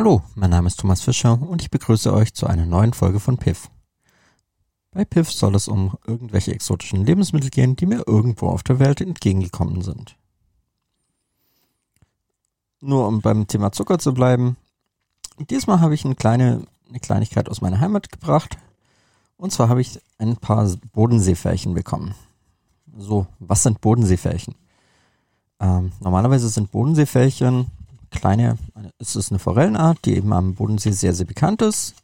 Hallo, mein Name ist Thomas Fischer und ich begrüße euch zu einer neuen Folge von Piff. Bei Piff soll es um irgendwelche exotischen Lebensmittel gehen, die mir irgendwo auf der Welt entgegengekommen sind. Nur um beim Thema Zucker zu bleiben. Diesmal habe ich eine kleine eine Kleinigkeit aus meiner Heimat gebracht. Und zwar habe ich ein paar Bodenseefärchen bekommen. So, was sind Bodenseefärchen? Ähm, normalerweise sind Bodenseefärchen kleine, es ist eine Forellenart, die eben am Bodensee sehr, sehr bekannt ist.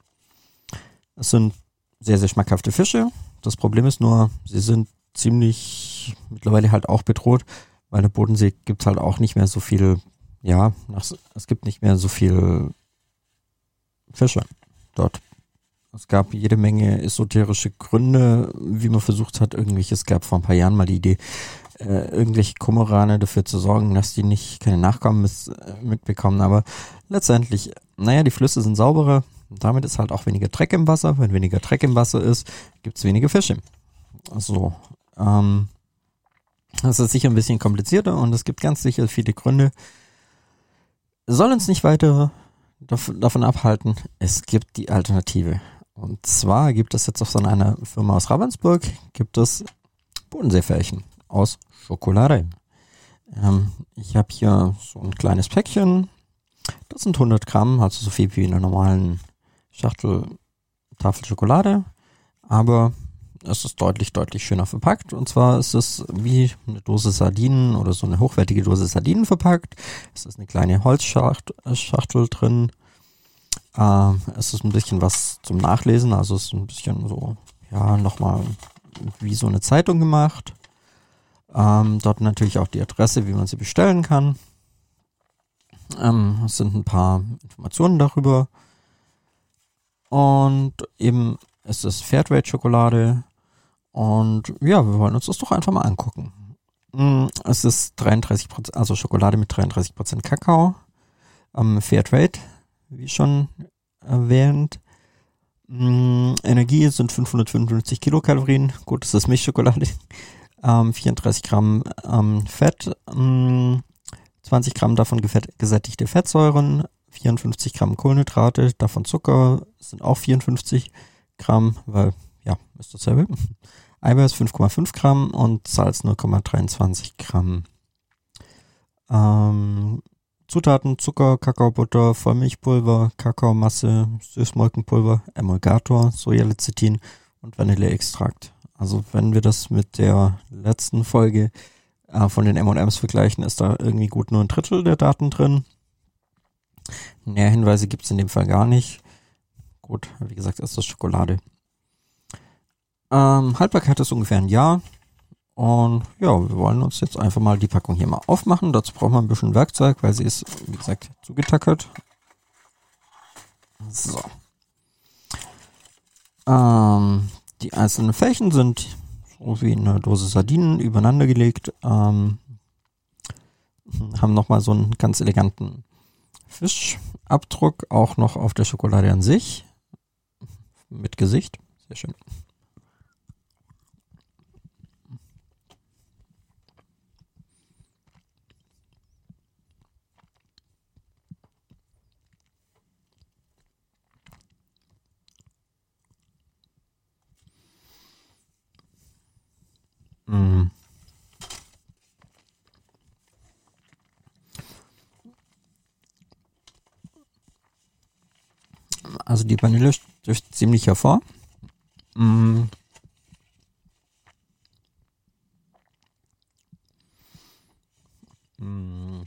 Es sind sehr, sehr schmackhafte Fische. Das Problem ist nur, sie sind ziemlich mittlerweile halt auch bedroht, weil der Bodensee gibt halt auch nicht mehr so viel, ja, es gibt nicht mehr so viel Fische dort. Es gab jede Menge esoterische Gründe, wie man versucht hat, irgendwelche, es gab vor ein paar Jahren mal die Idee, äh, irgendwelche Kummerane dafür zu sorgen, dass die nicht keine Nachkommen mit, äh, mitbekommen. Aber letztendlich, naja, die Flüsse sind sauberer. Damit ist halt auch weniger Dreck im Wasser. Wenn weniger Dreck im Wasser ist, gibt es weniger Fische. So. Ähm, das ist sicher ein bisschen komplizierter und es gibt ganz sicher viele Gründe. Soll uns nicht weiter davon abhalten, es gibt die Alternative. Und zwar gibt es jetzt auch von einer Firma aus Ravensburg, gibt es Bodenseefärchen aus Schokolade. Ähm, ich habe hier so ein kleines Päckchen. Das sind 100 Gramm, also so viel wie in einer normalen Schachtel Tafel Schokolade. Aber es ist deutlich, deutlich schöner verpackt. Und zwar ist es wie eine Dose Sardinen oder so eine hochwertige Dose Sardinen verpackt. Es ist eine kleine Holzschachtel drin. Ähm, es ist ein bisschen was zum Nachlesen, also es ist ein bisschen so, ja, nochmal wie so eine Zeitung gemacht. Ähm, dort natürlich auch die Adresse, wie man sie bestellen kann. Ähm, es sind ein paar Informationen darüber. Und eben es ist Fairtrade-Schokolade. Und ja, wir wollen uns das doch einfach mal angucken. Mm, es ist 33%, also Schokolade mit 33% Kakao. Ähm, Fairtrade, wie schon erwähnt. Mm, Energie sind 555 Kilokalorien. Gut, das ist Milchschokolade ähm, 34 Gramm ähm, Fett, ähm, 20 Gramm davon gesättigte Fettsäuren, 54 Gramm Kohlenhydrate, davon Zucker sind auch 54 Gramm, weil, ja, ist dasselbe. Eiweiß 5,5 Gramm und Salz 0,23 Gramm. Ähm, Zutaten Zucker, Kakaobutter, Vollmilchpulver, Kakaomasse, Süßmolkenpulver, Emulgator, Sojalecithin und Vanilleextrakt. Also wenn wir das mit der letzten Folge äh, von den M&Ms vergleichen, ist da irgendwie gut nur ein Drittel der Daten drin. Mehr Hinweise gibt es in dem Fall gar nicht. Gut, wie gesagt, ist das Schokolade. Ähm, Haltbarkeit ist ungefähr ein Jahr. Und ja, wir wollen uns jetzt einfach mal die Packung hier mal aufmachen. Dazu braucht man ein bisschen Werkzeug, weil sie ist, wie gesagt, zugetackert. So. Ähm, die einzelnen Flächen sind so wie eine Dose Sardinen übereinander gelegt, ähm, haben nochmal so einen ganz eleganten Fischabdruck, auch noch auf der Schokolade an sich, mit Gesicht, sehr schön. Also die Vanille sticht ziemlich hervor. Mhm. Mhm.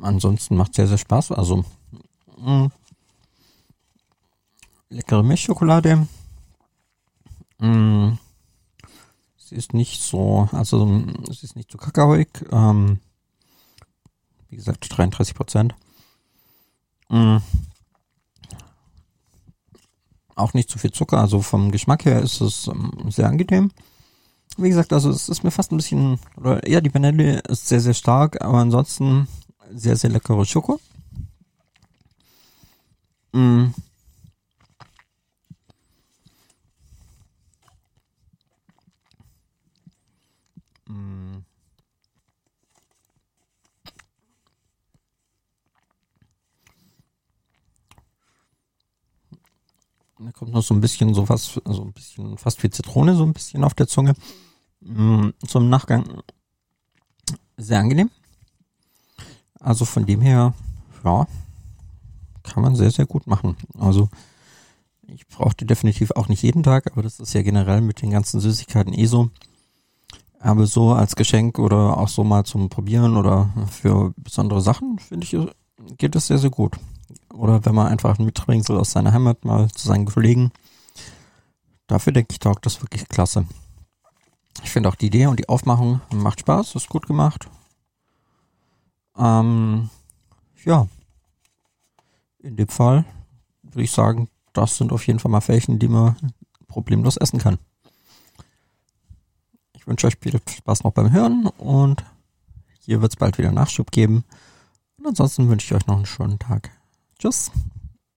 Ansonsten macht sehr, sehr Spaß. Also mh. leckere Milchschokolade. Mm, sie ist nicht so, also es ist nicht so kakaoig. Ähm, wie gesagt, 33 Prozent. Mm, auch nicht zu viel Zucker, also vom Geschmack her ist es ähm, sehr angenehm. Wie gesagt, also es ist mir fast ein bisschen, oder ja, die Vanille ist sehr, sehr stark, aber ansonsten sehr, sehr leckere Schoko. Mm. Kommt noch so ein bisschen sowas, so ein bisschen fast wie Zitrone, so ein bisschen auf der Zunge. Mm, zum Nachgang sehr angenehm. Also von dem her, ja, kann man sehr, sehr gut machen. Also ich brauchte definitiv auch nicht jeden Tag, aber das ist ja generell mit den ganzen Süßigkeiten eh so. Aber so als Geschenk oder auch so mal zum Probieren oder für besondere Sachen, finde ich, geht das sehr, sehr gut. Oder wenn man einfach ein Mitbringsel aus seiner Heimat mal zu seinen Kollegen. Dafür denke ich, taugt das wirklich klasse. Ich finde auch die Idee und die Aufmachung macht Spaß, ist gut gemacht. Ähm, ja. In dem Fall würde ich sagen, das sind auf jeden Fall mal Fächen, die man problemlos essen kann. Ich wünsche euch viel Spaß noch beim Hören und hier wird es bald wieder Nachschub geben. Und ansonsten wünsche ich euch noch einen schönen Tag. Tschüss.